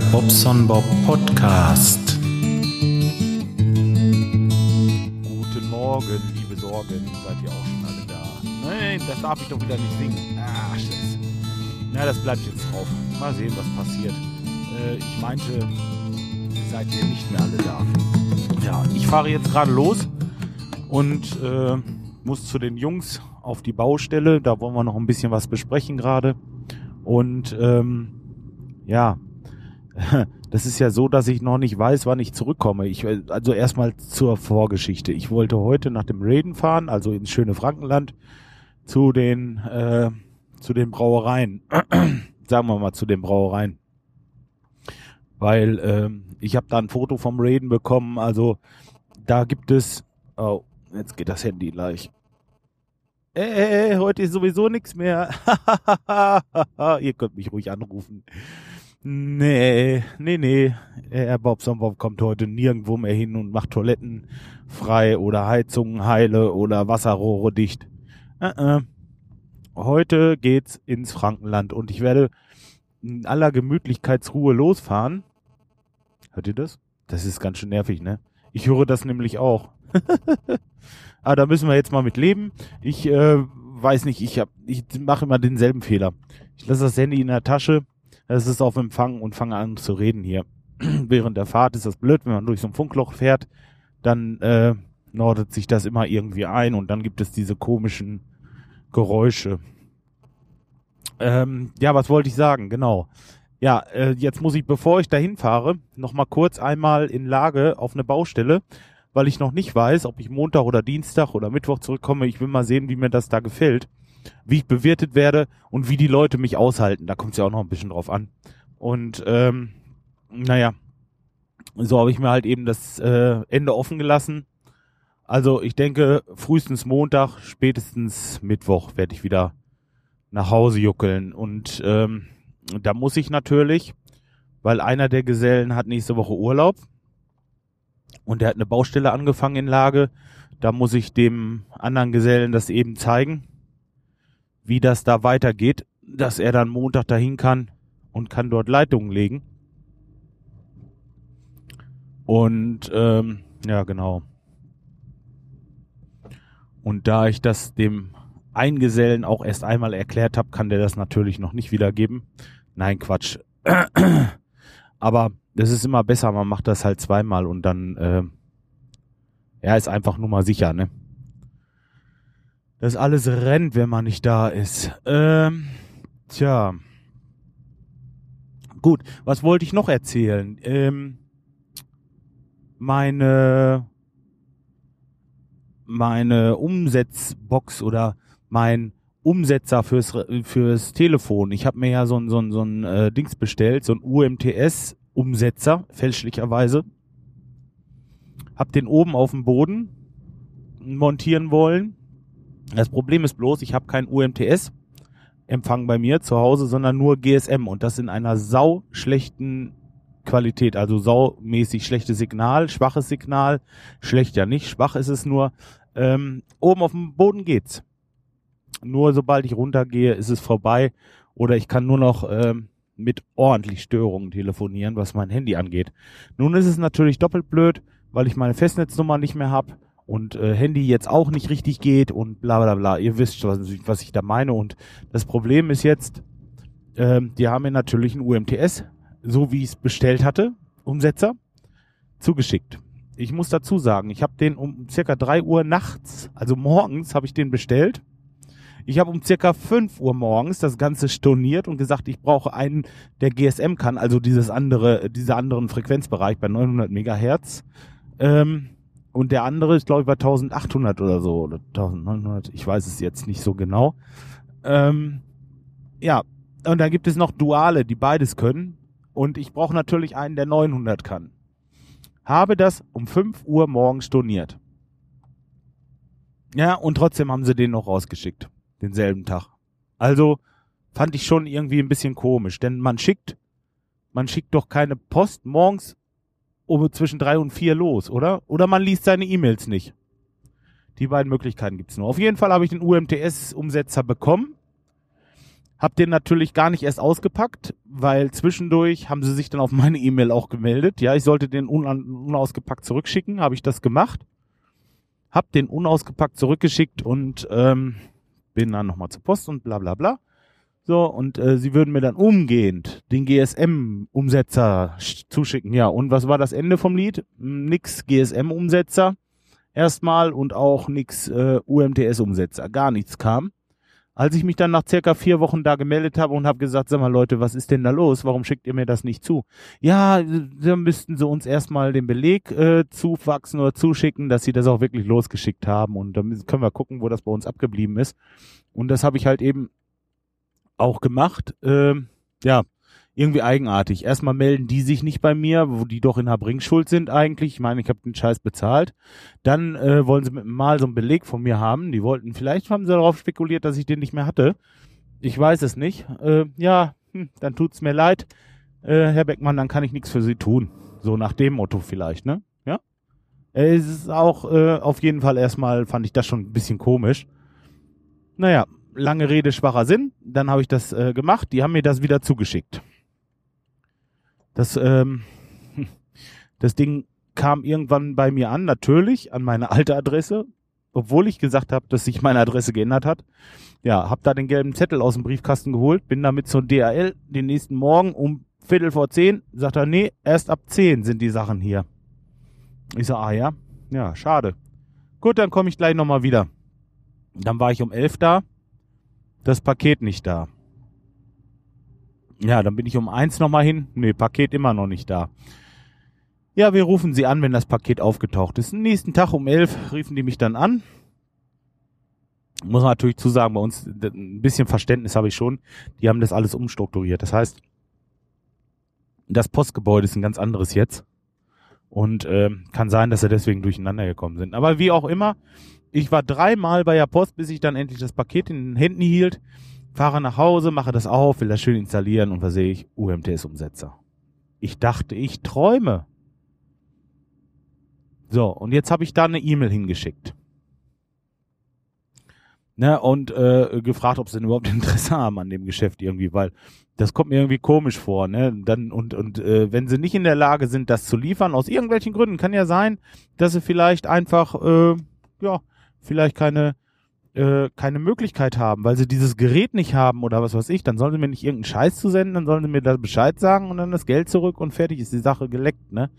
Bobson Bob Podcast. Guten Morgen, liebe Sorgen. Seid ihr auch schon alle da? Nein, das darf ich doch wieder nicht singen. Ah, Scheiße. Na, das bleibt jetzt drauf. Mal sehen, was passiert. Äh, ich meinte, seid ihr nicht mehr alle da. Ja, ich fahre jetzt gerade los und äh, muss zu den Jungs auf die Baustelle. Da wollen wir noch ein bisschen was besprechen gerade. Und ähm, ja, das ist ja so, dass ich noch nicht weiß, wann ich zurückkomme. Ich, also erstmal zur Vorgeschichte. Ich wollte heute nach dem Raiden fahren, also ins schöne Frankenland, zu den, äh, zu den Brauereien. Sagen wir mal zu den Brauereien. Weil ähm, ich habe da ein Foto vom Raiden bekommen. Also da gibt es. Oh, jetzt geht das Handy gleich. Ey, heute ist sowieso nichts mehr. Ihr könnt mich ruhig anrufen. Nee, nee, nee. Herr Bobson Bob kommt heute nirgendwo mehr hin und macht Toiletten frei oder Heizungen heile oder Wasserrohre dicht. Äh, äh. Heute geht's ins Frankenland und ich werde in aller Gemütlichkeitsruhe losfahren. Hört ihr das? Das ist ganz schön nervig, ne? Ich höre das nämlich auch. Aber da müssen wir jetzt mal mit leben. Ich äh, weiß nicht, ich, hab, ich mache immer denselben Fehler. Ich lasse das Handy in der Tasche es ist auf Empfang und fange an zu reden hier. Während der Fahrt ist das blöd, wenn man durch so ein Funkloch fährt, dann äh, nordet sich das immer irgendwie ein und dann gibt es diese komischen Geräusche. Ähm, ja, was wollte ich sagen? Genau. Ja, äh, jetzt muss ich, bevor ich dahin fahre, noch mal kurz einmal in Lage auf eine Baustelle, weil ich noch nicht weiß, ob ich Montag oder Dienstag oder Mittwoch zurückkomme. Ich will mal sehen, wie mir das da gefällt wie ich bewirtet werde und wie die Leute mich aushalten. Da kommt es ja auch noch ein bisschen drauf an. Und ähm, naja, so habe ich mir halt eben das äh, Ende offen gelassen. Also ich denke, frühestens Montag, spätestens Mittwoch werde ich wieder nach Hause juckeln. Und ähm, da muss ich natürlich, weil einer der Gesellen hat nächste Woche Urlaub und der hat eine Baustelle angefangen in Lage, da muss ich dem anderen Gesellen das eben zeigen wie das da weitergeht, dass er dann Montag dahin kann und kann dort Leitungen legen. Und ähm, ja, genau. Und da ich das dem Eingesellen auch erst einmal erklärt habe, kann der das natürlich noch nicht wiedergeben. Nein, Quatsch. Aber das ist immer besser, man macht das halt zweimal und dann äh, ja, ist einfach nur mal sicher, ne? Dass alles rennt, wenn man nicht da ist. Ähm, tja. Gut, was wollte ich noch erzählen? Ähm, meine meine Umsetzbox oder mein Umsetzer fürs fürs Telefon. Ich habe mir ja so ein so ein so ein äh, Dings bestellt, so ein UMTS Umsetzer fälschlicherweise. Hab den oben auf dem Boden montieren wollen das Problem ist bloß, ich habe kein UMTS Empfang bei mir zu Hause, sondern nur GSM und das in einer sau schlechten Qualität, also saumäßig schlechtes Signal, schwaches Signal, schlecht ja nicht, schwach ist es nur. Ähm, oben auf dem Boden geht's. Nur sobald ich runtergehe, ist es vorbei oder ich kann nur noch ähm, mit ordentlich Störungen telefonieren, was mein Handy angeht. Nun ist es natürlich doppelt blöd, weil ich meine Festnetznummer nicht mehr habe und äh, Handy jetzt auch nicht richtig geht und bla bla bla. Ihr wisst, was, was ich da meine. Und das Problem ist jetzt, ähm, die haben mir natürlich ein UMTS, so wie ich es bestellt hatte, Umsetzer, zugeschickt. Ich muss dazu sagen, ich habe den um circa drei Uhr nachts, also morgens, habe ich den bestellt. Ich habe um circa fünf Uhr morgens das Ganze storniert und gesagt, ich brauche einen, der GSM kann, also dieses andere, dieser anderen Frequenzbereich bei 900 Megahertz. Ähm, und der andere ist, glaube ich, bei 1800 oder so, oder 1900, ich weiß es jetzt nicht so genau. Ähm, ja, und dann gibt es noch Duale, die beides können. Und ich brauche natürlich einen, der 900 kann. Habe das um 5 Uhr morgens storniert. Ja, und trotzdem haben sie den noch rausgeschickt. Denselben Tag. Also fand ich schon irgendwie ein bisschen komisch, denn man schickt, man schickt doch keine Post morgens um zwischen drei und vier los, oder? Oder man liest seine E-Mails nicht. Die beiden Möglichkeiten gibt's nur. Auf jeden Fall habe ich den UMTS-Umsetzer bekommen. Hab den natürlich gar nicht erst ausgepackt, weil zwischendurch haben sie sich dann auf meine E-Mail auch gemeldet. Ja, ich sollte den unausgepackt zurückschicken, habe ich das gemacht. Hab den unausgepackt zurückgeschickt und ähm, bin dann nochmal zur Post und bla bla bla. So, und äh, sie würden mir dann umgehend den GSM-Umsetzer zuschicken. Ja, und was war das Ende vom Lied? Nix GSM-Umsetzer erstmal und auch nix äh, UMTS-Umsetzer. Gar nichts kam. Als ich mich dann nach circa vier Wochen da gemeldet habe und habe gesagt, sag mal Leute, was ist denn da los? Warum schickt ihr mir das nicht zu? Ja, dann müssten sie uns erstmal den Beleg äh, zuwachsen oder zuschicken, dass sie das auch wirklich losgeschickt haben. Und dann können wir gucken, wo das bei uns abgeblieben ist. Und das habe ich halt eben auch gemacht. Ähm, ja, irgendwie eigenartig. Erstmal melden die sich nicht bei mir, wo die doch in Habring schuld sind eigentlich. Ich meine, ich habe den Scheiß bezahlt. Dann äh, wollen sie mit mal so einen Beleg von mir haben. Die wollten, vielleicht haben sie darauf spekuliert, dass ich den nicht mehr hatte. Ich weiß es nicht. Äh, ja, hm, dann tut's mir leid. Äh, Herr Beckmann, dann kann ich nichts für Sie tun. So nach dem Motto vielleicht, ne? Ja. Äh, es ist auch äh, auf jeden Fall erstmal, fand ich das schon ein bisschen komisch. Naja, lange Rede, schwacher Sinn. Dann habe ich das äh, gemacht. Die haben mir das wieder zugeschickt. Das, ähm, das Ding kam irgendwann bei mir an, natürlich, an meine alte Adresse, obwohl ich gesagt habe, dass sich meine Adresse geändert hat. Ja, hab da den gelben Zettel aus dem Briefkasten geholt, bin damit zur DHL den nächsten Morgen um Viertel vor zehn, sagt er, nee, erst ab zehn sind die Sachen hier. Ich sag, ah ja, ja, schade. Gut, dann komme ich gleich nochmal wieder. Dann war ich um elf da, das Paket nicht da. Ja, dann bin ich um eins nochmal hin. Nee, Paket immer noch nicht da. Ja, wir rufen sie an, wenn das Paket aufgetaucht ist. Am nächsten Tag um elf riefen die mich dann an. Muss man natürlich zusagen, bei uns ein bisschen Verständnis habe ich schon. Die haben das alles umstrukturiert. Das heißt, das Postgebäude ist ein ganz anderes jetzt. Und äh, kann sein, dass sie deswegen durcheinander gekommen sind. Aber wie auch immer, ich war dreimal bei der Post, bis ich dann endlich das Paket in den Händen hielt, fahre nach Hause, mache das auf, will das schön installieren und versehe ich UMTS-Umsetzer. Ich dachte, ich träume. So, und jetzt habe ich da eine E-Mail hingeschickt. Ne, und äh, gefragt, ob sie denn überhaupt Interesse haben an dem Geschäft irgendwie, weil das kommt mir irgendwie komisch vor, ne? Dann und und äh, wenn sie nicht in der Lage sind, das zu liefern aus irgendwelchen Gründen, kann ja sein, dass sie vielleicht einfach äh, ja vielleicht keine äh, keine Möglichkeit haben, weil sie dieses Gerät nicht haben oder was weiß ich, dann sollen sie mir nicht irgendeinen Scheiß zu senden, dann sollen sie mir da Bescheid sagen und dann das Geld zurück und fertig ist die Sache geleckt, ne?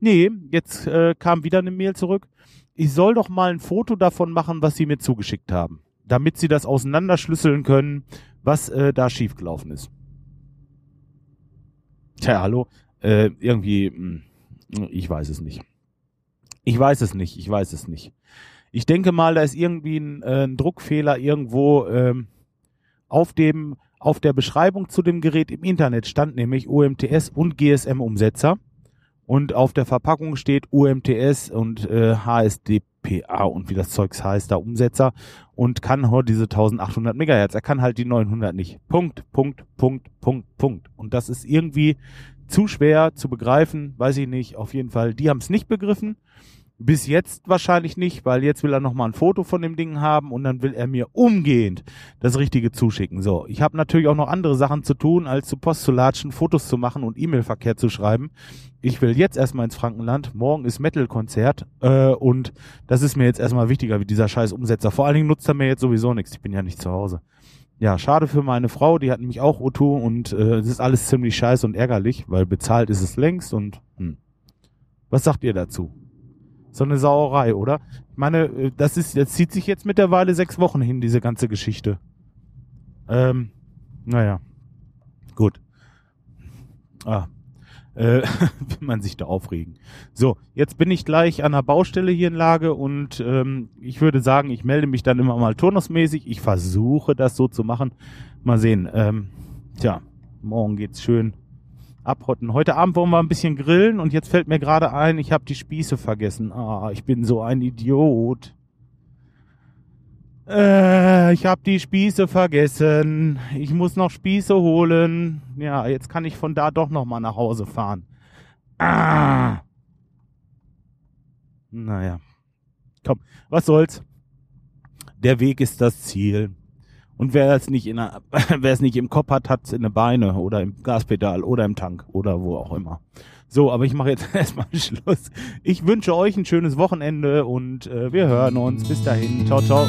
Nee, jetzt äh, kam wieder eine Mail zurück. Ich soll doch mal ein Foto davon machen, was sie mir zugeschickt haben, damit sie das auseinanderschlüsseln können, was äh, da schiefgelaufen ist. Tja, hallo, äh, irgendwie, mh, hm, ich weiß es nicht. Ich weiß es nicht, ich weiß es nicht. Ich denke mal, da ist irgendwie ein, äh, ein Druckfehler irgendwo ähm, auf dem auf der Beschreibung zu dem Gerät im Internet stand nämlich UMTS und GSM-Umsetzer und auf der Verpackung steht UMTS und äh, HSDPA und wie das Zeugs heißt, da Umsetzer und kann heute diese 1800 Megahertz. Er kann halt die 900 nicht. Punkt, Punkt, Punkt, Punkt, Punkt. Und das ist irgendwie zu schwer zu begreifen, weiß ich nicht. Auf jeden Fall, die haben es nicht begriffen bis jetzt wahrscheinlich nicht, weil jetzt will er nochmal ein Foto von dem Ding haben und dann will er mir umgehend das Richtige zuschicken. So, ich habe natürlich auch noch andere Sachen zu tun, als zu Post zu latschen, Fotos zu machen und E-Mail-Verkehr zu schreiben. Ich will jetzt erstmal ins Frankenland. Morgen ist Metal-Konzert äh, und das ist mir jetzt erstmal wichtiger wie dieser scheiß Umsetzer. Vor allen Dingen nutzt er mir jetzt sowieso nichts. Ich bin ja nicht zu Hause. Ja, schade für meine Frau, die hat nämlich auch O2 und äh, es ist alles ziemlich scheiße und ärgerlich, weil bezahlt ist es längst und hm. Was sagt ihr dazu? So eine Sauerei, oder? Ich meine, äh, das ist, das zieht sich jetzt mittlerweile sechs Wochen hin, diese ganze Geschichte. Ähm, naja. Gut. Ah. Äh, will man sich da aufregen. So, jetzt bin ich gleich an der Baustelle hier in Lage und ähm, ich würde sagen, ich melde mich dann immer mal turnusmäßig. Ich versuche das so zu machen. Mal sehen. Ähm, tja, morgen geht's schön abhotten. Heute Abend wollen wir ein bisschen grillen und jetzt fällt mir gerade ein, ich habe die Spieße vergessen. Ah, ich bin so ein Idiot. Äh, ich habe die Spieße vergessen. Ich muss noch Spieße holen. Ja, jetzt kann ich von da doch noch mal nach Hause fahren. Ah. Naja. Komm, was soll's. Der Weg ist das Ziel. Und wer es nicht in der, wer es nicht im Kopf hat, hat es in den Beine oder im Gaspedal oder im Tank oder wo auch immer. So, aber ich mache jetzt erstmal Schluss. Ich wünsche euch ein schönes Wochenende und äh, wir hören uns. Bis dahin. Ciao, ciao.